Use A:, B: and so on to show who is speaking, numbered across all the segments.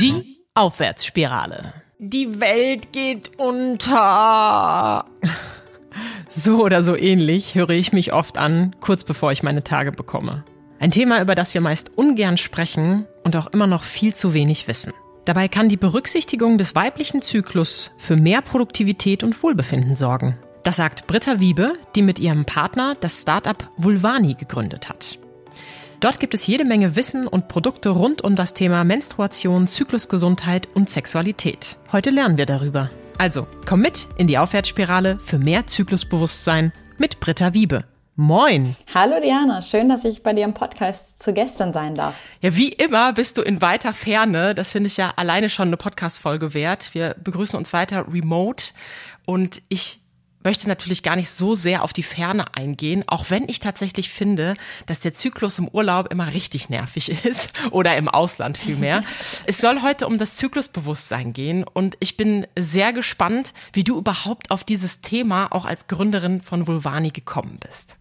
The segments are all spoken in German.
A: Die Aufwärtsspirale.
B: Die Welt geht unter.
A: So oder so ähnlich höre ich mich oft an, kurz bevor ich meine Tage bekomme. Ein Thema, über das wir meist ungern sprechen und auch immer noch viel zu wenig wissen. Dabei kann die Berücksichtigung des weiblichen Zyklus für mehr Produktivität und Wohlbefinden sorgen. Das sagt Britta Wiebe, die mit ihrem Partner das Startup Vulvani gegründet hat. Dort gibt es jede Menge Wissen und Produkte rund um das Thema Menstruation, Zyklusgesundheit und Sexualität. Heute lernen wir darüber. Also, komm mit in die Aufwärtsspirale für mehr Zyklusbewusstsein mit Britta Wiebe. Moin.
B: Hallo Diana, schön, dass ich bei dir im Podcast zu gestern sein darf.
A: Ja, wie immer bist du in weiter Ferne. Das finde ich ja alleine schon eine Podcast-Folge wert. Wir begrüßen uns weiter remote und ich möchte natürlich gar nicht so sehr auf die Ferne eingehen, auch wenn ich tatsächlich finde, dass der Zyklus im Urlaub immer richtig nervig ist oder im Ausland vielmehr. es soll heute um das Zyklusbewusstsein gehen und ich bin sehr gespannt, wie du überhaupt auf dieses Thema auch als Gründerin von Vulvani gekommen bist.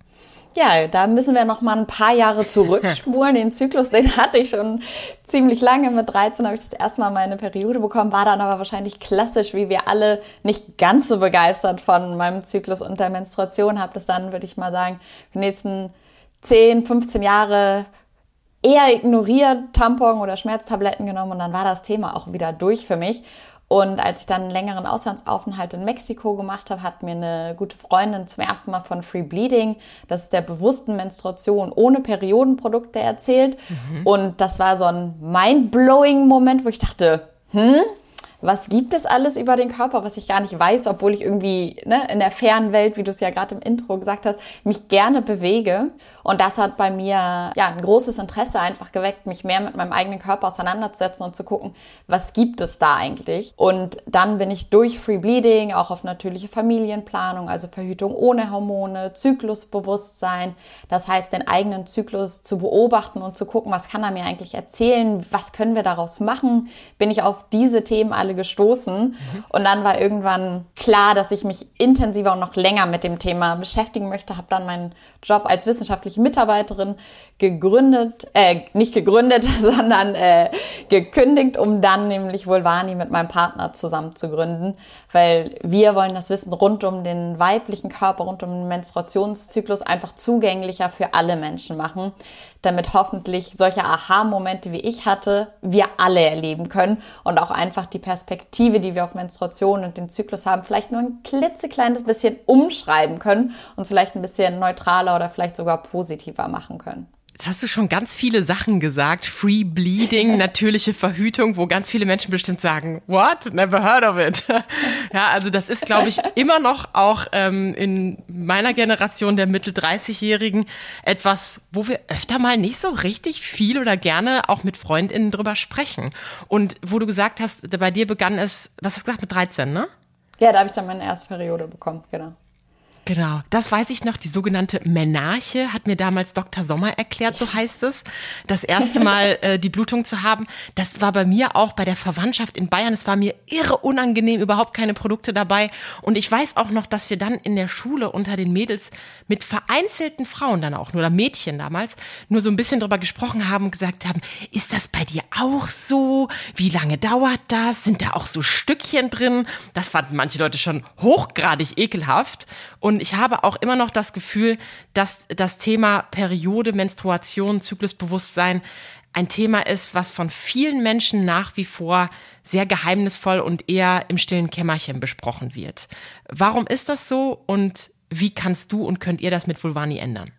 B: Ja, da müssen wir noch mal ein paar Jahre zurückspulen. Den Zyklus, den hatte ich schon ziemlich lange. Mit 13 habe ich das erste Mal meine Periode bekommen, war dann aber wahrscheinlich klassisch, wie wir alle nicht ganz so begeistert von meinem Zyklus und der Menstruation. Habe das dann, würde ich mal sagen, die nächsten 10, 15 Jahre eher ignoriert, Tampon oder Schmerztabletten genommen und dann war das Thema auch wieder durch für mich. Und als ich dann einen längeren Auslandsaufenthalt in Mexiko gemacht habe, hat mir eine gute Freundin zum ersten Mal von Free Bleeding, das ist der bewussten Menstruation ohne Periodenprodukte erzählt. Mhm. Und das war so ein mind-blowing Moment, wo ich dachte, hm, was gibt es alles über den Körper, was ich gar nicht weiß, obwohl ich irgendwie ne, in der fernen Welt, wie du es ja gerade im Intro gesagt hast, mich gerne bewege. Und das hat bei mir ja ein großes Interesse einfach geweckt, mich mehr mit meinem eigenen Körper auseinanderzusetzen und zu gucken, was gibt es da eigentlich. Und dann bin ich durch Free Bleeding auch auf natürliche Familienplanung, also Verhütung ohne Hormone, Zyklusbewusstsein. Das heißt, den eigenen Zyklus zu beobachten und zu gucken, was kann er mir eigentlich erzählen, was können wir daraus machen, bin ich auf diese Themen alle alle gestoßen. Und dann war irgendwann klar, dass ich mich intensiver und noch länger mit dem Thema beschäftigen möchte. Habe dann meinen Job als wissenschaftliche Mitarbeiterin gegründet, äh, nicht gegründet, sondern äh, gekündigt, um dann nämlich Vulvani mit meinem Partner zusammen zu gründen, weil wir wollen das Wissen rund um den weiblichen Körper, rund um den Menstruationszyklus einfach zugänglicher für alle Menschen machen damit hoffentlich solche Aha-Momente wie ich hatte, wir alle erleben können und auch einfach die Perspektive, die wir auf Menstruation und den Zyklus haben, vielleicht nur ein klitzekleines bisschen umschreiben können und vielleicht ein bisschen neutraler oder vielleicht sogar positiver machen können.
A: Jetzt hast du schon ganz viele Sachen gesagt. Free Bleeding, natürliche Verhütung, wo ganz viele Menschen bestimmt sagen, what? Never heard of it. ja, also das ist, glaube ich, immer noch auch ähm, in meiner Generation der Mittel-30-Jährigen etwas, wo wir öfter mal nicht so richtig viel oder gerne auch mit FreundInnen drüber sprechen. Und wo du gesagt hast, bei dir begann es, was hast du gesagt, mit 13, ne?
B: Ja, da habe ich dann meine erste Periode bekommen, genau.
A: Genau, das weiß ich noch. Die sogenannte Menarche hat mir damals Dr. Sommer erklärt, so heißt es. Das erste Mal äh, die Blutung zu haben, das war bei mir auch bei der Verwandtschaft in Bayern. Es war mir irre unangenehm, überhaupt keine Produkte dabei. Und ich weiß auch noch, dass wir dann in der Schule unter den Mädels mit vereinzelten Frauen dann auch, nur oder Mädchen damals, nur so ein bisschen drüber gesprochen haben und gesagt haben, ist das bei dir auch so? Wie lange dauert das? Sind da auch so Stückchen drin? Das fanden manche Leute schon hochgradig ekelhaft. Und ich habe auch immer noch das Gefühl, dass das Thema Periode, Menstruation, Zyklusbewusstsein ein Thema ist, was von vielen Menschen nach wie vor sehr geheimnisvoll und eher im stillen Kämmerchen besprochen wird. Warum ist das so und wie kannst du und könnt ihr das mit Vulvani ändern?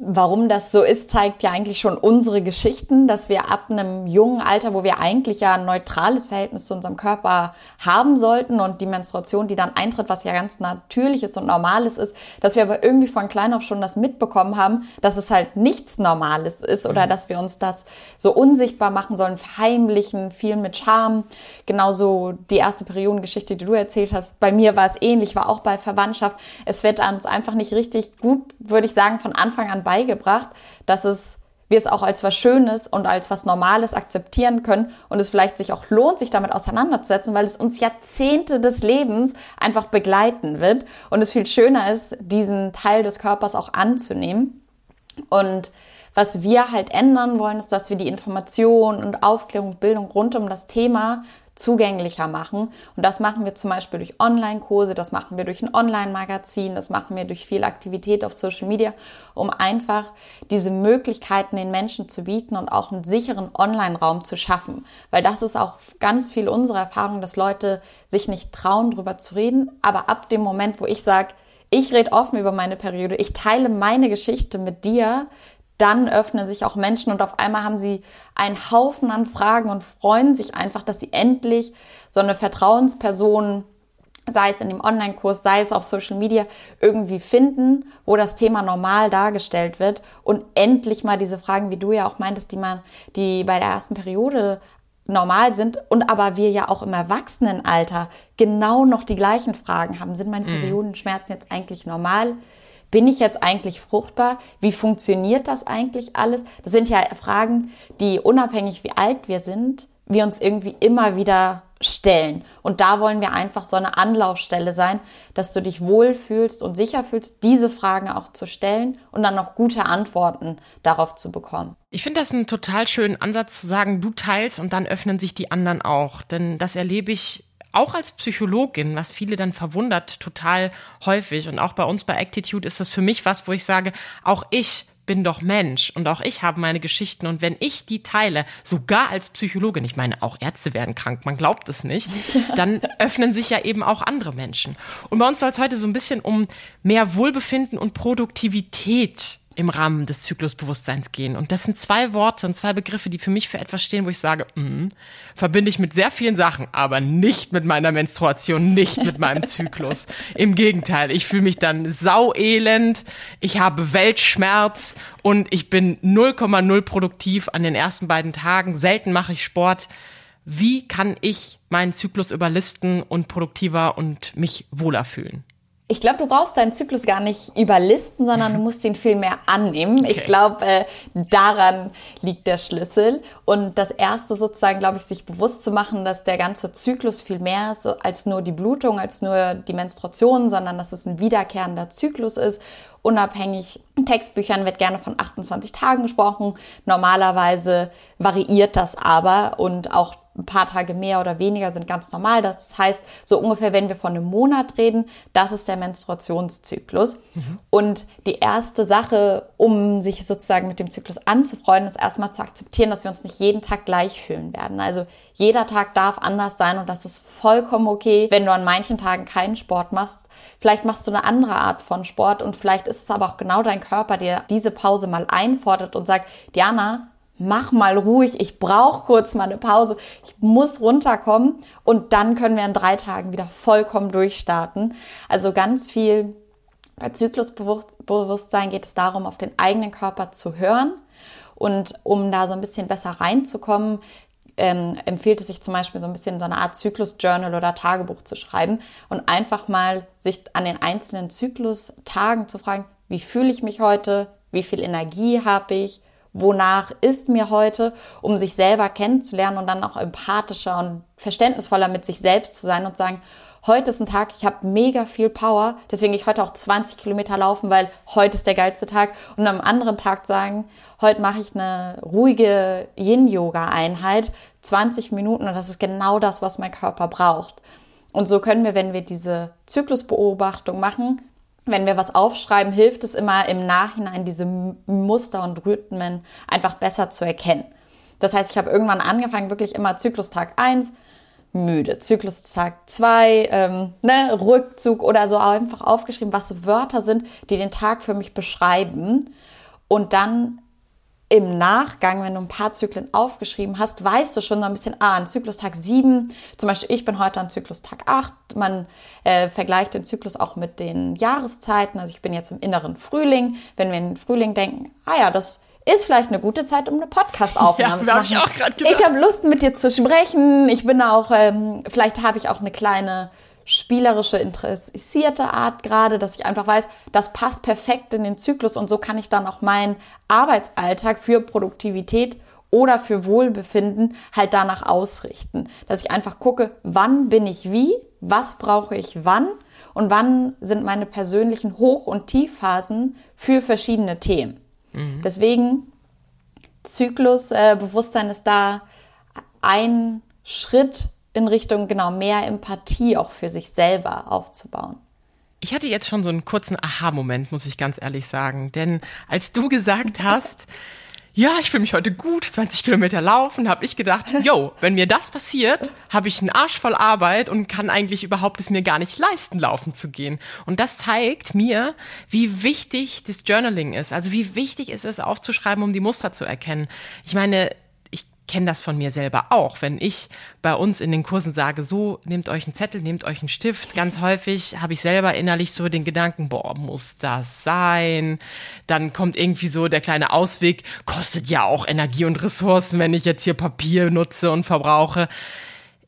B: Warum das so ist, zeigt ja eigentlich schon unsere Geschichten, dass wir ab einem jungen Alter, wo wir eigentlich ja ein neutrales Verhältnis zu unserem Körper haben sollten und die Menstruation, die dann eintritt, was ja ganz natürliches und normales ist, dass wir aber irgendwie von klein auf schon das mitbekommen haben, dass es halt nichts Normales ist oder mhm. dass wir uns das so unsichtbar machen sollen, verheimlichen, viel mit Scham. Genauso die erste Periodengeschichte, die du erzählt hast. Bei mir war es ähnlich, war auch bei Verwandtschaft. Es wird uns einfach nicht richtig gut, würde ich sagen, von Anfang an beigebracht, dass es wir es auch als was Schönes und als was Normales akzeptieren können und es vielleicht sich auch lohnt, sich damit auseinanderzusetzen, weil es uns Jahrzehnte des Lebens einfach begleiten wird und es viel schöner ist, diesen Teil des Körpers auch anzunehmen. Und Was wir halt ändern wollen, ist, dass wir die Information und Aufklärung, Bildung rund um das Thema zugänglicher machen. Und das machen wir zum Beispiel durch Online-Kurse, das machen wir durch ein Online-Magazin, das machen wir durch viel Aktivität auf Social Media, um einfach diese Möglichkeiten den Menschen zu bieten und auch einen sicheren Online-Raum zu schaffen. Weil das ist auch ganz viel unsere Erfahrung, dass Leute sich nicht trauen, darüber zu reden. Aber ab dem Moment, wo ich sage, ich rede offen über meine Periode, ich teile meine Geschichte mit dir, dann öffnen sich auch Menschen und auf einmal haben sie einen Haufen an Fragen und freuen sich einfach, dass sie endlich so eine Vertrauensperson, sei es in dem Online-Kurs, sei es auf Social Media, irgendwie finden, wo das Thema normal dargestellt wird und endlich mal diese Fragen, wie du ja auch meintest, die man, die bei der ersten Periode normal sind und aber wir ja auch im Erwachsenenalter genau noch die gleichen Fragen haben. Sind meine mhm. Periodenschmerzen jetzt eigentlich normal? Bin ich jetzt eigentlich fruchtbar? Wie funktioniert das eigentlich alles? Das sind ja Fragen, die unabhängig wie alt wir sind, wir uns irgendwie immer wieder stellen. Und da wollen wir einfach so eine Anlaufstelle sein, dass du dich wohlfühlst und sicher fühlst, diese Fragen auch zu stellen und dann noch gute Antworten darauf zu bekommen.
A: Ich finde das einen total schönen Ansatz zu sagen, du teilst und dann öffnen sich die anderen auch. Denn das erlebe ich auch als Psychologin, was viele dann verwundert, total häufig. Und auch bei uns bei Actitude ist das für mich was, wo ich sage, auch ich bin doch Mensch und auch ich habe meine Geschichten und wenn ich die teile, sogar als Psychologin, ich meine, auch Ärzte werden krank, man glaubt es nicht, dann öffnen sich ja eben auch andere Menschen. Und bei uns soll es heute so ein bisschen um mehr Wohlbefinden und Produktivität im Rahmen des Zyklusbewusstseins gehen. Und das sind zwei Worte und zwei Begriffe, die für mich für etwas stehen, wo ich sage, mm, verbinde ich mit sehr vielen Sachen, aber nicht mit meiner Menstruation, nicht mit meinem Zyklus. Im Gegenteil, ich fühle mich dann sauelend, ich habe Weltschmerz und ich bin 0,0 produktiv an den ersten beiden Tagen. Selten mache ich Sport. Wie kann ich meinen Zyklus überlisten und produktiver und mich wohler fühlen?
B: Ich glaube, du brauchst deinen Zyklus gar nicht überlisten, sondern du musst ihn viel mehr annehmen. Okay. Ich glaube, äh, daran liegt der Schlüssel. Und das Erste sozusagen, glaube ich, sich bewusst zu machen, dass der ganze Zyklus viel mehr ist als nur die Blutung, als nur die Menstruation, sondern dass es ein wiederkehrender Zyklus ist. Unabhängig in Textbüchern wird gerne von 28 Tagen gesprochen. Normalerweise variiert das aber und auch ein paar Tage mehr oder weniger sind ganz normal. Das heißt, so ungefähr, wenn wir von einem Monat reden, das ist der Menstruationszyklus. Mhm. Und die erste Sache, um sich sozusagen mit dem Zyklus anzufreuen, ist erstmal zu akzeptieren, dass wir uns nicht jeden Tag gleich fühlen werden. Also jeder Tag darf anders sein und das ist vollkommen okay, wenn du an manchen Tagen keinen Sport machst. Vielleicht machst du eine andere Art von Sport und vielleicht ist es aber auch genau dein Körper, der diese Pause mal einfordert und sagt, Diana, mach mal ruhig, ich brauche kurz mal eine Pause, ich muss runterkommen und dann können wir in drei Tagen wieder vollkommen durchstarten. Also ganz viel bei Zyklusbewusstsein geht es darum, auf den eigenen Körper zu hören. Und um da so ein bisschen besser reinzukommen, ähm, empfiehlt es sich zum Beispiel so ein bisschen so eine Art Zyklus-Journal oder Tagebuch zu schreiben und einfach mal sich an den einzelnen Zyklus-Tagen zu fragen, wie fühle ich mich heute, wie viel Energie habe ich, wonach ist mir heute, um sich selber kennenzulernen und dann auch empathischer und verständnisvoller mit sich selbst zu sein und sagen, heute ist ein Tag, ich habe mega viel Power, deswegen gehe ich heute auch 20 Kilometer laufen, weil heute ist der geilste Tag. Und am anderen Tag sagen, heute mache ich eine ruhige Yin-Yoga-Einheit, 20 Minuten und das ist genau das, was mein Körper braucht. Und so können wir, wenn wir diese Zyklusbeobachtung machen, wenn wir was aufschreiben, hilft es immer im Nachhinein diese Muster und Rhythmen einfach besser zu erkennen. Das heißt, ich habe irgendwann angefangen, wirklich immer Zyklustag 1, müde, Zyklustag 2, ähm, ne, Rückzug oder so einfach aufgeschrieben, was so Wörter sind, die den Tag für mich beschreiben. Und dann im Nachgang, wenn du ein paar Zyklen aufgeschrieben hast, weißt du schon so ein bisschen, ah, an Zyklustag 7, zum Beispiel ich bin heute an Zyklustag 8, man äh, vergleicht den Zyklus auch mit den Jahreszeiten, also ich bin jetzt im inneren Frühling, wenn wir in den Frühling denken, ah ja, das ist vielleicht eine gute Zeit, um eine Podcast-Aufnahme ja, zu machen. Ich, ich habe Lust, mit dir zu sprechen. Ich bin auch, ähm, vielleicht habe ich auch eine kleine spielerische, interessierte Art gerade, dass ich einfach weiß, das passt perfekt in den Zyklus und so kann ich dann auch meinen Arbeitsalltag für Produktivität oder für Wohlbefinden halt danach ausrichten. Dass ich einfach gucke, wann bin ich wie, was brauche ich wann und wann sind meine persönlichen Hoch- und Tiefphasen für verschiedene Themen. Mhm. Deswegen Zyklusbewusstsein äh, ist da ein Schritt in Richtung genau mehr Empathie auch für sich selber aufzubauen.
A: Ich hatte jetzt schon so einen kurzen Aha-Moment, muss ich ganz ehrlich sagen. Denn als du gesagt hast, ja, ich fühle mich heute gut, 20 Kilometer laufen, habe ich gedacht, yo, wenn mir das passiert, habe ich einen Arsch voll Arbeit und kann eigentlich überhaupt es mir gar nicht leisten, laufen zu gehen. Und das zeigt mir, wie wichtig das Journaling ist. Also wie wichtig es ist, aufzuschreiben, um die Muster zu erkennen. Ich meine, kenne das von mir selber auch. Wenn ich bei uns in den Kursen sage, so, nehmt euch einen Zettel, nehmt euch einen Stift, ganz häufig habe ich selber innerlich so den Gedanken, boah, muss das sein? Dann kommt irgendwie so der kleine Ausweg, kostet ja auch Energie und Ressourcen, wenn ich jetzt hier Papier nutze und verbrauche.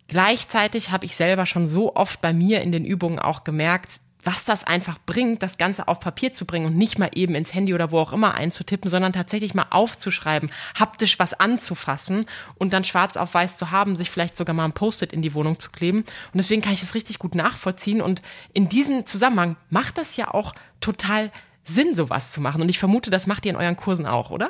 A: Gleichzeitig habe ich selber schon so oft bei mir in den Übungen auch gemerkt, was das einfach bringt, das Ganze auf Papier zu bringen und nicht mal eben ins Handy oder wo auch immer einzutippen, sondern tatsächlich mal aufzuschreiben, haptisch was anzufassen und dann schwarz auf weiß zu haben, sich vielleicht sogar mal ein Post-it in die Wohnung zu kleben. Und deswegen kann ich es richtig gut nachvollziehen. Und in diesem Zusammenhang macht das ja auch total Sinn, sowas zu machen. Und ich vermute, das macht ihr in euren Kursen auch, oder?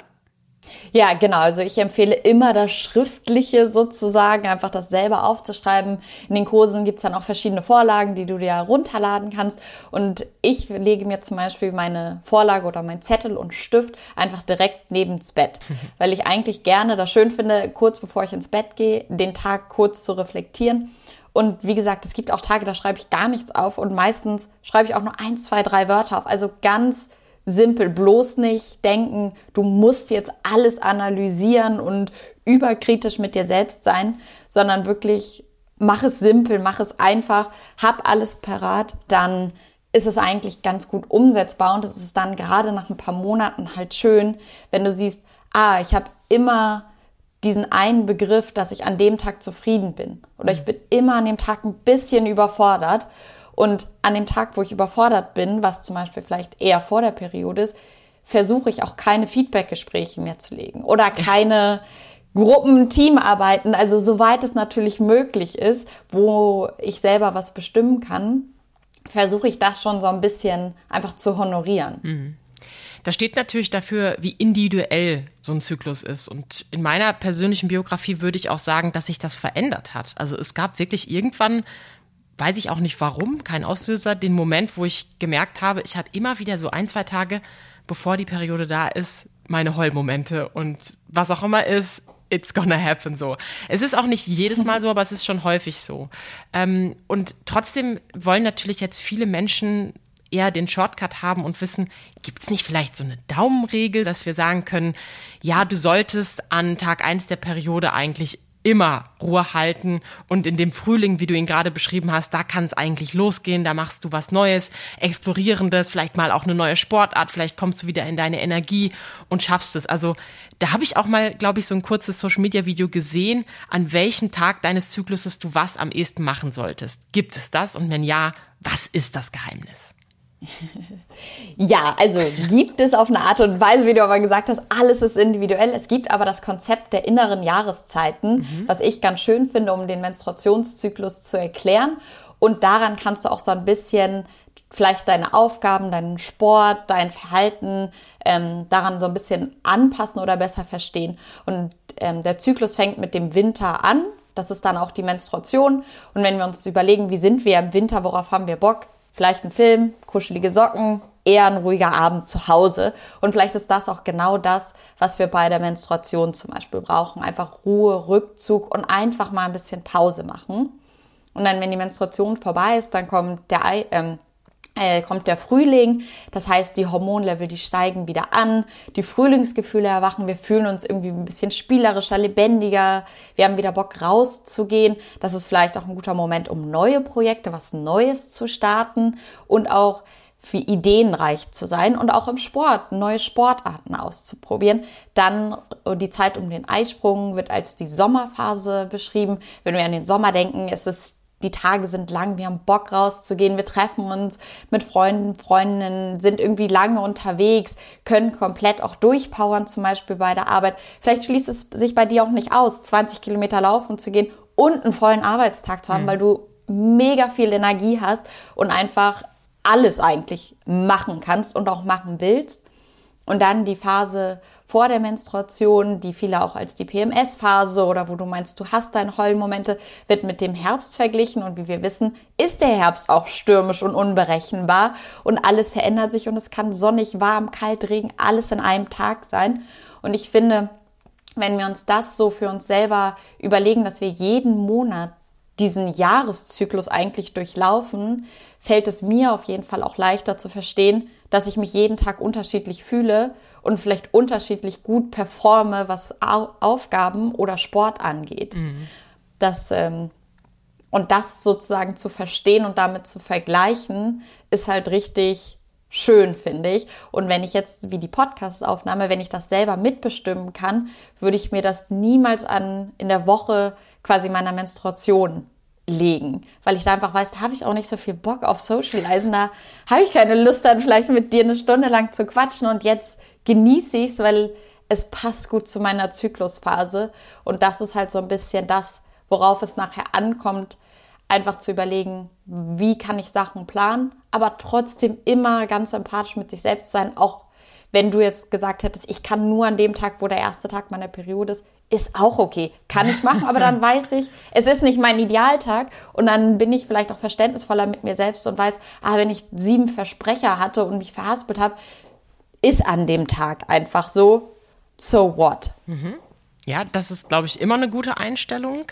B: Ja, genau. Also ich empfehle immer das Schriftliche sozusagen, einfach das selber aufzuschreiben. In den Kursen gibt's dann auch verschiedene Vorlagen, die du dir runterladen kannst. Und ich lege mir zum Beispiel meine Vorlage oder mein Zettel und Stift einfach direkt neben's Bett, weil ich eigentlich gerne das schön finde, kurz bevor ich ins Bett gehe, den Tag kurz zu reflektieren. Und wie gesagt, es gibt auch Tage, da schreibe ich gar nichts auf und meistens schreibe ich auch nur ein, zwei, drei Wörter auf. Also ganz simpel. Bloß nicht denken, du musst jetzt alles analysieren und überkritisch mit dir selbst sein, sondern wirklich mach es simpel, mach es einfach, hab alles parat, dann ist es eigentlich ganz gut umsetzbar und es ist dann gerade nach ein paar Monaten halt schön, wenn du siehst, ah, ich habe immer diesen einen Begriff, dass ich an dem Tag zufrieden bin oder ich bin immer an dem Tag ein bisschen überfordert und an dem Tag, wo ich überfordert bin, was zum Beispiel vielleicht eher vor der Periode ist, versuche ich auch keine Feedbackgespräche mehr zu legen oder keine Gruppen, Teamarbeiten, also soweit es natürlich möglich ist, wo ich selber was bestimmen kann, versuche ich das schon so ein bisschen einfach zu honorieren. Mhm.
A: Da steht natürlich dafür, wie individuell so ein Zyklus ist. Und in meiner persönlichen Biografie würde ich auch sagen, dass sich das verändert hat. Also es gab wirklich irgendwann weiß ich auch nicht warum, kein Auslöser, den Moment, wo ich gemerkt habe, ich habe immer wieder so ein, zwei Tage, bevor die Periode da ist, meine Heulmomente und was auch immer ist, it's gonna happen so. Es ist auch nicht jedes Mal so, aber es ist schon häufig so. Ähm, und trotzdem wollen natürlich jetzt viele Menschen eher den Shortcut haben und wissen, gibt es nicht vielleicht so eine Daumenregel, dass wir sagen können, ja, du solltest an Tag eins der Periode eigentlich immer Ruhe halten und in dem Frühling, wie du ihn gerade beschrieben hast, da kann es eigentlich losgehen, da machst du was Neues, Explorierendes, vielleicht mal auch eine neue Sportart, vielleicht kommst du wieder in deine Energie und schaffst es. Also da habe ich auch mal, glaube ich, so ein kurzes Social-Media-Video gesehen, an welchem Tag deines Zykluses du was am ehesten machen solltest. Gibt es das? Und wenn ja, was ist das Geheimnis?
B: Ja, also gibt es auf eine Art und Weise, wie du aber gesagt hast, alles ist individuell. Es gibt aber das Konzept der inneren Jahreszeiten, mhm. was ich ganz schön finde, um den Menstruationszyklus zu erklären. Und daran kannst du auch so ein bisschen vielleicht deine Aufgaben, deinen Sport, dein Verhalten ähm, daran so ein bisschen anpassen oder besser verstehen. Und ähm, der Zyklus fängt mit dem Winter an. Das ist dann auch die Menstruation. Und wenn wir uns überlegen, wie sind wir im Winter, worauf haben wir Bock, vielleicht ein Film, kuschelige Socken, eher ein ruhiger Abend zu Hause. Und vielleicht ist das auch genau das, was wir bei der Menstruation zum Beispiel brauchen. Einfach Ruhe, Rückzug und einfach mal ein bisschen Pause machen. Und dann, wenn die Menstruation vorbei ist, dann kommt der, ähm, äh, kommt der Frühling. Das heißt, die Hormonlevel, die steigen wieder an, die Frühlingsgefühle erwachen, wir fühlen uns irgendwie ein bisschen spielerischer, lebendiger, wir haben wieder Bock rauszugehen. Das ist vielleicht auch ein guter Moment, um neue Projekte, was Neues zu starten und auch für ideenreich zu sein und auch im Sport neue Sportarten auszuprobieren. Dann die Zeit um den Eisprung wird als die Sommerphase beschrieben. Wenn wir an den Sommer denken, ist es die Tage sind lang, wir haben Bock rauszugehen, wir treffen uns mit Freunden, Freundinnen, sind irgendwie lange unterwegs, können komplett auch durchpowern, zum Beispiel bei der Arbeit. Vielleicht schließt es sich bei dir auch nicht aus, 20 Kilometer laufen zu gehen und einen vollen Arbeitstag zu haben, mhm. weil du mega viel Energie hast und einfach alles eigentlich machen kannst und auch machen willst. Und dann die Phase vor der Menstruation, die viele auch als die PMS-Phase oder wo du meinst, du hast deine Heulmomente, wird mit dem Herbst verglichen. Und wie wir wissen, ist der Herbst auch stürmisch und unberechenbar und alles verändert sich und es kann sonnig, warm, kalt, Regen, alles in einem Tag sein. Und ich finde, wenn wir uns das so für uns selber überlegen, dass wir jeden Monat diesen Jahreszyklus eigentlich durchlaufen, fällt es mir auf jeden Fall auch leichter zu verstehen, dass ich mich jeden Tag unterschiedlich fühle und vielleicht unterschiedlich gut performe, was Aufgaben oder Sport angeht. Mhm. Das, ähm, und das sozusagen zu verstehen und damit zu vergleichen, ist halt richtig schön, finde ich. Und wenn ich jetzt, wie die Podcast-Aufnahme, wenn ich das selber mitbestimmen kann, würde ich mir das niemals an, in der Woche quasi meiner Menstruation legen, weil ich da einfach weiß, da habe ich auch nicht so viel Bock auf Socializen, da habe ich keine Lust dann vielleicht mit dir eine Stunde lang zu quatschen. Und jetzt genieße ich es, weil es passt gut zu meiner Zyklusphase. Und das ist halt so ein bisschen das, worauf es nachher ankommt, einfach zu überlegen, wie kann ich Sachen planen, aber trotzdem immer ganz empathisch mit sich selbst sein, auch wenn du jetzt gesagt hättest, ich kann nur an dem Tag, wo der erste Tag meiner Periode ist, ist auch okay. Kann ich machen, aber dann weiß ich, es ist nicht mein Idealtag und dann bin ich vielleicht auch verständnisvoller mit mir selbst und weiß, ah, wenn ich sieben Versprecher hatte und mich verhaspelt habe, ist an dem Tag einfach so, so what?
A: Mhm. Ja, das ist, glaube ich, immer eine gute Einstellung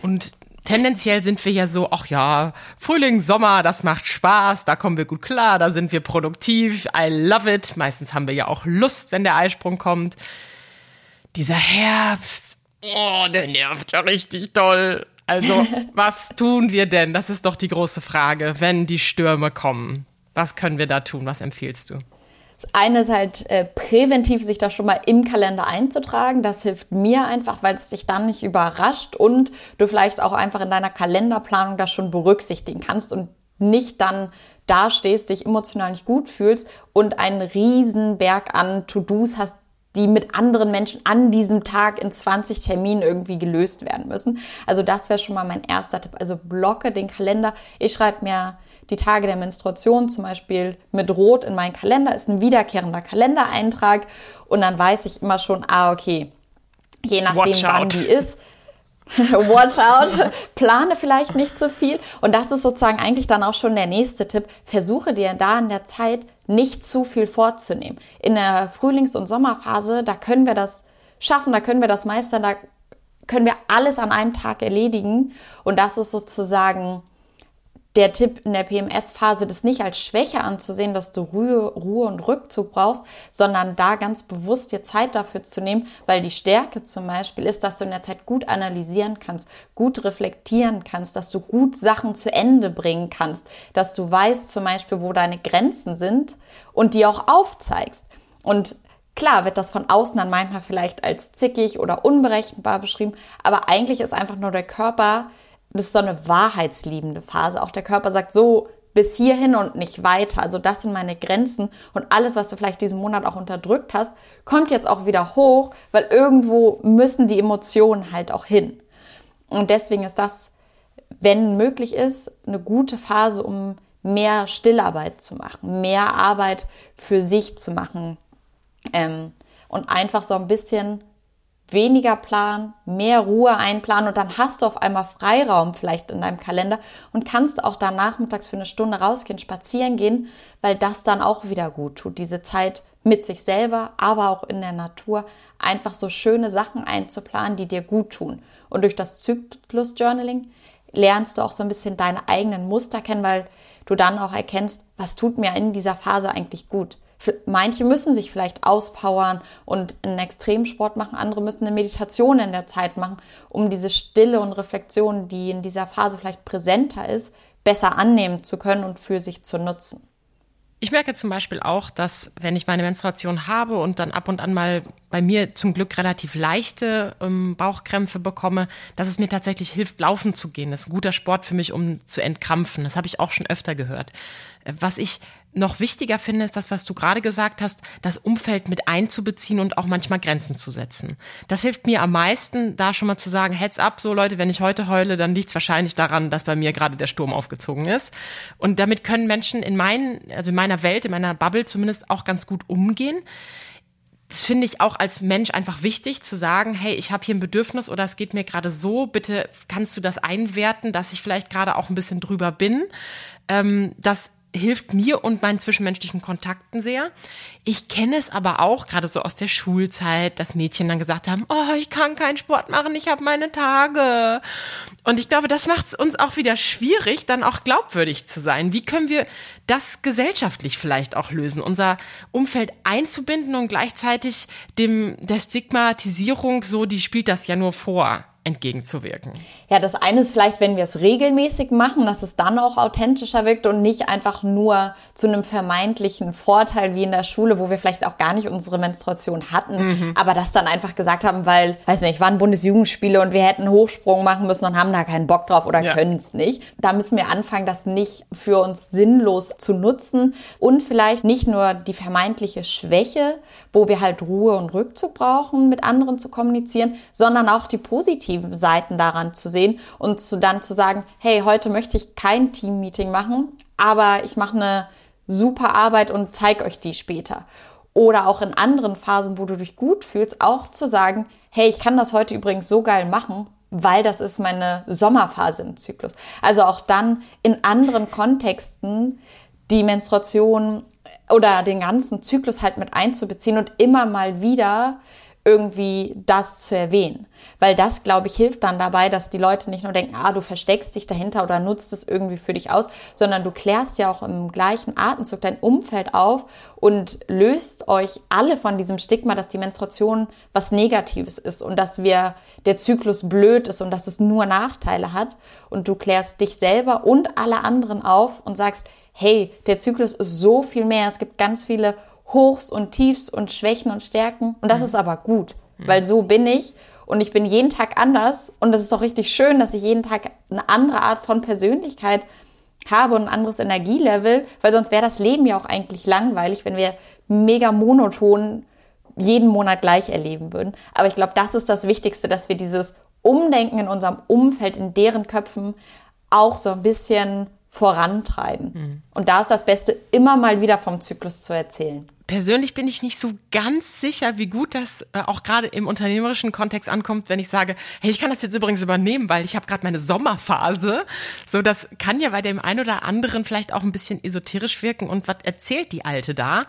A: und tendenziell sind wir ja so, ach ja, Frühling, Sommer, das macht Spaß, da kommen wir gut klar, da sind wir produktiv, I love it. Meistens haben wir ja auch Lust, wenn der Eisprung kommt dieser Herbst, oh, der nervt ja richtig toll. Also, was tun wir denn? Das ist doch die große Frage, wenn die Stürme kommen. Was können wir da tun? Was empfiehlst du?
B: Das eine ist halt äh, präventiv, sich das schon mal im Kalender einzutragen. Das hilft mir einfach, weil es dich dann nicht überrascht und du vielleicht auch einfach in deiner Kalenderplanung das schon berücksichtigen kannst und nicht dann dastehst, dich emotional nicht gut fühlst und einen riesen Berg an To-Dos hast, die mit anderen Menschen an diesem Tag in 20 Terminen irgendwie gelöst werden müssen. Also das wäre schon mal mein erster Tipp. Also blocke den Kalender. Ich schreibe mir die Tage der Menstruation zum Beispiel mit Rot in meinen Kalender. Ist ein wiederkehrender Kalendereintrag und dann weiß ich immer schon, ah okay, je nachdem wann die ist Watch out, plane vielleicht nicht zu viel. Und das ist sozusagen eigentlich dann auch schon der nächste Tipp. Versuche dir da in der Zeit nicht zu viel vorzunehmen. In der Frühlings- und Sommerphase, da können wir das schaffen, da können wir das meistern, da können wir alles an einem Tag erledigen. Und das ist sozusagen der Tipp in der PMS-Phase, das nicht als Schwäche anzusehen, dass du Ruhe, Ruhe und Rückzug brauchst, sondern da ganz bewusst dir Zeit dafür zu nehmen, weil die Stärke zum Beispiel ist, dass du in der Zeit gut analysieren kannst, gut reflektieren kannst, dass du gut Sachen zu Ende bringen kannst, dass du weißt zum Beispiel, wo deine Grenzen sind und die auch aufzeigst. Und Klar wird das von außen dann manchmal vielleicht als zickig oder unberechenbar beschrieben, aber eigentlich ist einfach nur der Körper das ist so eine wahrheitsliebende Phase. Auch der Körper sagt so bis hierhin und nicht weiter. Also das sind meine Grenzen und alles, was du vielleicht diesen Monat auch unterdrückt hast, kommt jetzt auch wieder hoch, weil irgendwo müssen die Emotionen halt auch hin. Und deswegen ist das, wenn möglich ist, eine gute Phase, um mehr Stillarbeit zu machen, mehr Arbeit für sich zu machen ähm, und einfach so ein bisschen weniger planen, mehr Ruhe einplanen und dann hast du auf einmal Freiraum vielleicht in deinem Kalender und kannst auch da nachmittags für eine Stunde rausgehen, spazieren gehen, weil das dann auch wieder gut tut. Diese Zeit mit sich selber, aber auch in der Natur einfach so schöne Sachen einzuplanen, die dir gut tun. Und durch das Zyklus-Journaling lernst du auch so ein bisschen deine eigenen Muster kennen, weil du dann auch erkennst, was tut mir in dieser Phase eigentlich gut. Manche müssen sich vielleicht auspowern und einen Extremsport machen, andere müssen eine Meditation in der Zeit machen, um diese Stille und Reflexion, die in dieser Phase vielleicht präsenter ist, besser annehmen zu können und für sich zu nutzen.
A: Ich merke zum Beispiel auch, dass wenn ich meine Menstruation habe und dann ab und an mal bei mir zum Glück relativ leichte ähm, Bauchkrämpfe bekomme, dass es mir tatsächlich hilft, laufen zu gehen. Das ist ein guter Sport für mich, um zu entkrampfen. Das habe ich auch schon öfter gehört. Äh, was ich noch wichtiger finde, ist das, was du gerade gesagt hast, das Umfeld mit einzubeziehen und auch manchmal Grenzen zu setzen. Das hilft mir am meisten, da schon mal zu sagen, heads up, so Leute, wenn ich heute heule, dann liegt es wahrscheinlich daran, dass bei mir gerade der Sturm aufgezogen ist. Und damit können Menschen in meinen, also in meiner Welt, in meiner Bubble zumindest auch ganz gut umgehen. das finde ich auch als Mensch einfach wichtig zu sagen, hey, ich habe hier ein Bedürfnis oder es geht mir gerade so, bitte kannst du das einwerten, dass ich vielleicht gerade auch ein bisschen drüber bin. Ähm, das hilft mir und meinen zwischenmenschlichen Kontakten sehr. Ich kenne es aber auch, gerade so aus der Schulzeit, dass Mädchen dann gesagt haben, oh, ich kann keinen Sport machen, ich habe meine Tage. Und ich glaube, das macht es uns auch wieder schwierig, dann auch glaubwürdig zu sein. Wie können wir das gesellschaftlich vielleicht auch lösen, unser Umfeld einzubinden und gleichzeitig dem der Stigmatisierung so, die spielt das ja nur vor entgegenzuwirken.
B: Ja, das eine ist vielleicht, wenn wir es regelmäßig machen, dass es dann auch authentischer wirkt und nicht einfach nur zu einem vermeintlichen Vorteil wie in der Schule, wo wir vielleicht auch gar nicht unsere Menstruation hatten, mhm. aber das dann einfach gesagt haben, weil, weiß nicht, waren Bundesjugendspiele und wir hätten Hochsprung machen müssen und haben da keinen Bock drauf oder ja. können es nicht. Da müssen wir anfangen, das nicht für uns sinnlos zu nutzen und vielleicht nicht nur die vermeintliche Schwäche, wo wir halt Ruhe und Rückzug brauchen, mit anderen zu kommunizieren, sondern auch die positive positiven Seiten daran zu sehen und zu, dann zu sagen, hey, heute möchte ich kein Team-Meeting machen, aber ich mache eine super Arbeit und zeige euch die später. Oder auch in anderen Phasen, wo du dich gut fühlst, auch zu sagen, hey, ich kann das heute übrigens so geil machen, weil das ist meine Sommerphase im Zyklus. Also auch dann in anderen Kontexten die Menstruation oder den ganzen Zyklus halt mit einzubeziehen und immer mal wieder irgendwie das zu erwähnen. Weil das, glaube ich, hilft dann dabei, dass die Leute nicht nur denken, ah, du versteckst dich dahinter oder nutzt es irgendwie für dich aus, sondern du klärst ja auch im gleichen Atemzug dein Umfeld auf und löst euch alle von diesem Stigma, dass die Menstruation was Negatives ist und dass wir, der Zyklus blöd ist und dass es nur Nachteile hat. Und du klärst dich selber und alle anderen auf und sagst, hey, der Zyklus ist so viel mehr. Es gibt ganz viele Hochs und Tiefs und Schwächen und Stärken. Und das mhm. ist aber gut, mhm. weil so bin ich und ich bin jeden Tag anders. Und das ist doch richtig schön, dass ich jeden Tag eine andere Art von Persönlichkeit habe und ein anderes Energielevel, weil sonst wäre das Leben ja auch eigentlich langweilig, wenn wir mega monoton jeden Monat gleich erleben würden. Aber ich glaube, das ist das Wichtigste, dass wir dieses Umdenken in unserem Umfeld, in deren Köpfen auch so ein bisschen vorantreiben. Mhm. Und da ist das Beste, immer mal wieder vom Zyklus zu erzählen.
A: Persönlich bin ich nicht so ganz sicher, wie gut das äh, auch gerade im unternehmerischen Kontext ankommt, wenn ich sage, hey, ich kann das jetzt übrigens übernehmen, weil ich habe gerade meine Sommerphase. So, das kann ja bei dem einen oder anderen vielleicht auch ein bisschen esoterisch wirken. Und was erzählt die Alte da?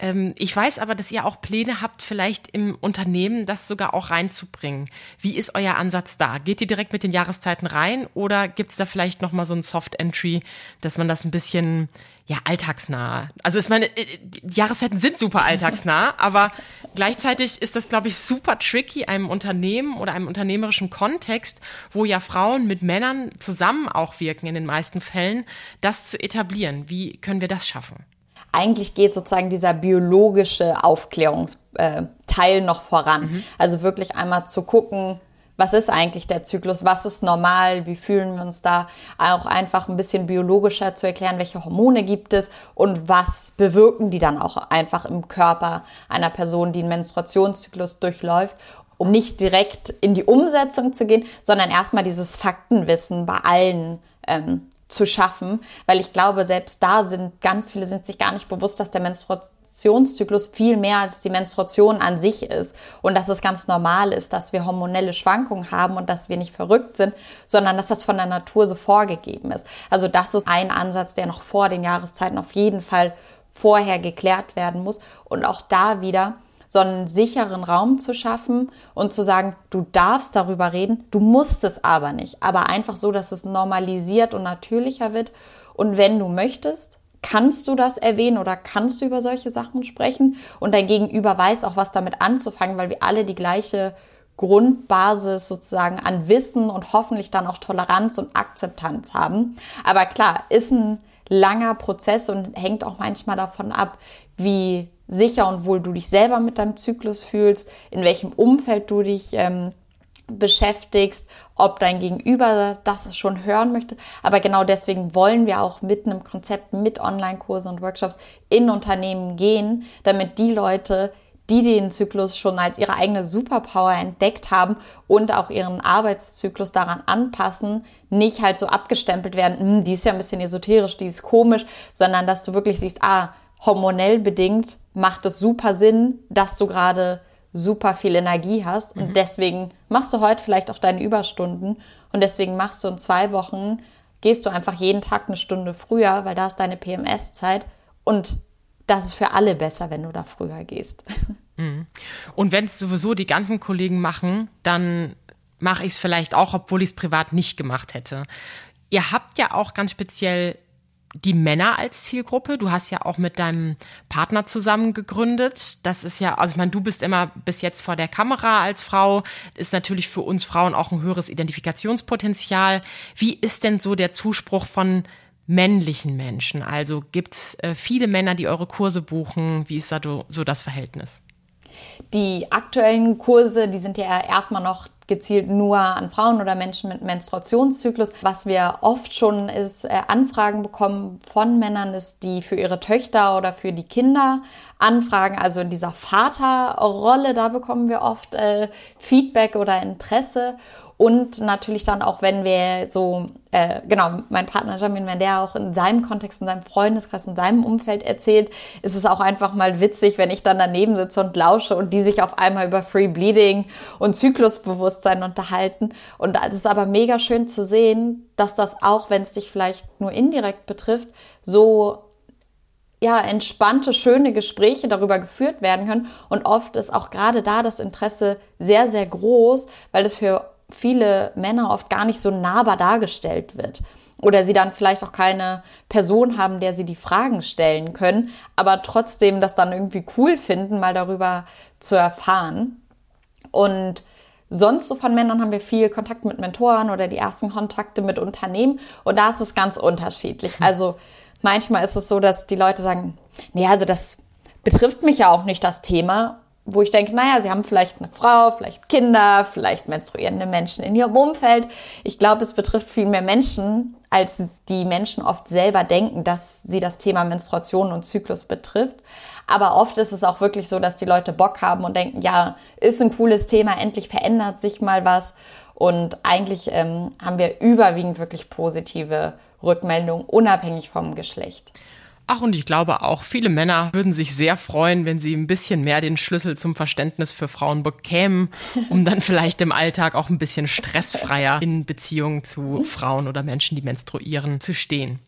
A: Ähm, ich weiß aber, dass ihr auch Pläne habt, vielleicht im Unternehmen das sogar auch reinzubringen. Wie ist euer Ansatz da? Geht ihr direkt mit den Jahreszeiten rein oder gibt es da vielleicht nochmal so ein Soft Entry, dass man das ein bisschen ja, alltagsnah. Also ich meine, äh, die Jahreszeiten sind super alltagsnah, aber gleichzeitig ist das, glaube ich, super tricky, einem Unternehmen oder einem unternehmerischen Kontext, wo ja Frauen mit Männern zusammen auch wirken in den meisten Fällen, das zu etablieren. Wie können wir das schaffen?
B: Eigentlich geht sozusagen dieser biologische Aufklärungsteil äh, noch voran. Mhm. Also wirklich einmal zu gucken, was ist eigentlich der Zyklus, was ist normal, wie fühlen wir uns da, auch einfach ein bisschen biologischer zu erklären, welche Hormone gibt es und was bewirken die dann auch einfach im Körper einer Person, die einen Menstruationszyklus durchläuft um nicht direkt in die Umsetzung zu gehen, sondern erstmal dieses Faktenwissen bei allen ähm, zu schaffen, weil ich glaube, selbst da sind ganz viele sind sich gar nicht bewusst, dass der Menstruation Menstruationszyklus viel mehr als die Menstruation an sich ist und dass es ganz normal ist, dass wir hormonelle Schwankungen haben und dass wir nicht verrückt sind, sondern dass das von der Natur so vorgegeben ist. Also das ist ein Ansatz, der noch vor den Jahreszeiten auf jeden Fall vorher geklärt werden muss und auch da wieder so einen sicheren Raum zu schaffen und zu sagen, du darfst darüber reden, du musst es aber nicht, aber einfach so, dass es normalisiert und natürlicher wird. Und wenn du möchtest, kannst du das erwähnen oder kannst du über solche Sachen sprechen. Und dein Gegenüber weiß auch, was damit anzufangen, weil wir alle die gleiche Grundbasis sozusagen an Wissen und hoffentlich dann auch Toleranz und Akzeptanz haben. Aber klar, ist ein langer Prozess und hängt auch manchmal davon ab, wie sicher und wohl du dich selber mit deinem Zyklus fühlst, in welchem Umfeld du dich ähm, beschäftigst, ob dein Gegenüber das schon hören möchte. Aber genau deswegen wollen wir auch mit einem Konzept, mit Online-Kursen und Workshops in Unternehmen gehen, damit die Leute, die den Zyklus schon als ihre eigene Superpower entdeckt haben und auch ihren Arbeitszyklus daran anpassen, nicht halt so abgestempelt werden, hm, die ist ja ein bisschen esoterisch, die ist komisch, sondern dass du wirklich siehst, ah, hormonell bedingt macht es super Sinn, dass du gerade super viel Energie hast. Und mhm. deswegen machst du heute vielleicht auch deine Überstunden. Und deswegen machst du in zwei Wochen, gehst du einfach jeden Tag eine Stunde früher, weil da ist deine PMS-Zeit. Und das ist für alle besser, wenn du da früher gehst.
A: Mhm. Und wenn es sowieso die ganzen Kollegen machen, dann mache ich es vielleicht auch, obwohl ich es privat nicht gemacht hätte. Ihr habt ja auch ganz speziell die Männer als Zielgruppe. Du hast ja auch mit deinem Partner zusammen gegründet. Das ist ja, also ich meine, du bist immer bis jetzt vor der Kamera als Frau. Ist natürlich für uns Frauen auch ein höheres Identifikationspotenzial. Wie ist denn so der Zuspruch von männlichen Menschen? Also gibt's äh, viele Männer, die eure Kurse buchen? Wie ist da so das Verhältnis?
B: Die aktuellen Kurse, die sind ja erstmal noch gezielt nur an Frauen oder Menschen mit Menstruationszyklus. Was wir oft schon ist, äh, Anfragen bekommen von Männern, ist, die für ihre Töchter oder für die Kinder anfragen. Also in dieser Vaterrolle, da bekommen wir oft äh, Feedback oder Interesse. Und natürlich dann auch, wenn wir so, äh, genau, mein Partner Jamin, wenn der auch in seinem Kontext, in seinem Freundeskreis, in seinem Umfeld erzählt, ist es auch einfach mal witzig, wenn ich dann daneben sitze und lausche und die sich auf einmal über Free Bleeding und Zyklusbewusstsein unterhalten. Und es ist aber mega schön zu sehen, dass das auch, wenn es dich vielleicht nur indirekt betrifft, so ja, entspannte, schöne Gespräche darüber geführt werden können. Und oft ist auch gerade da das Interesse sehr, sehr groß, weil es für viele Männer oft gar nicht so nahbar dargestellt wird. Oder sie dann vielleicht auch keine Person haben, der sie die Fragen stellen können, aber trotzdem das dann irgendwie cool finden, mal darüber zu erfahren. Und sonst so von Männern haben wir viel Kontakt mit Mentoren oder die ersten Kontakte mit Unternehmen. Und da ist es ganz unterschiedlich. Also manchmal ist es so, dass die Leute sagen, nee, also das betrifft mich ja auch nicht das Thema wo ich denke, naja, sie haben vielleicht eine Frau, vielleicht Kinder, vielleicht menstruierende Menschen in ihrem Umfeld. Ich glaube, es betrifft viel mehr Menschen, als die Menschen oft selber denken, dass sie das Thema Menstruation und Zyklus betrifft. Aber oft ist es auch wirklich so, dass die Leute Bock haben und denken, ja, ist ein cooles Thema, endlich verändert sich mal was. Und eigentlich ähm, haben wir überwiegend wirklich positive Rückmeldungen, unabhängig vom Geschlecht.
A: Ach, und ich glaube auch, viele Männer würden sich sehr freuen, wenn sie ein bisschen mehr den Schlüssel zum Verständnis für Frauen bekämen, um dann vielleicht im Alltag auch ein bisschen stressfreier in Beziehungen zu Frauen oder Menschen, die menstruieren, zu stehen.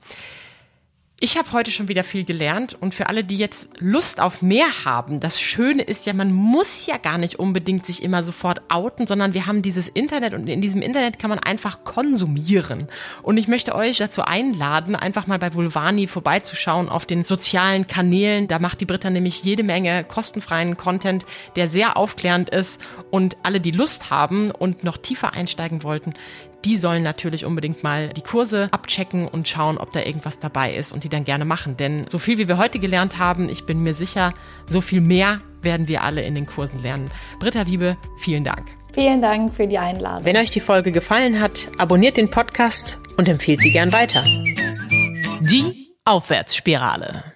A: Ich habe heute schon wieder viel gelernt und für alle, die jetzt Lust auf mehr haben, das Schöne ist ja, man muss ja gar nicht unbedingt sich immer sofort outen, sondern wir haben dieses Internet und in diesem Internet kann man einfach konsumieren. Und ich möchte euch dazu einladen, einfach mal bei Vulvani vorbeizuschauen auf den sozialen Kanälen. Da macht die Britta nämlich jede Menge kostenfreien Content, der sehr aufklärend ist und alle, die Lust haben und noch tiefer einsteigen wollten, die sollen natürlich unbedingt mal die Kurse abchecken und schauen, ob da irgendwas dabei ist und die dann gerne machen. Denn so viel wie wir heute gelernt haben, ich bin mir sicher, so viel mehr werden wir alle in den Kursen lernen. Britta Wiebe, vielen Dank.
B: Vielen Dank für die Einladung.
A: Wenn euch die Folge gefallen hat, abonniert den Podcast und empfehlt sie gern weiter. Die Aufwärtsspirale.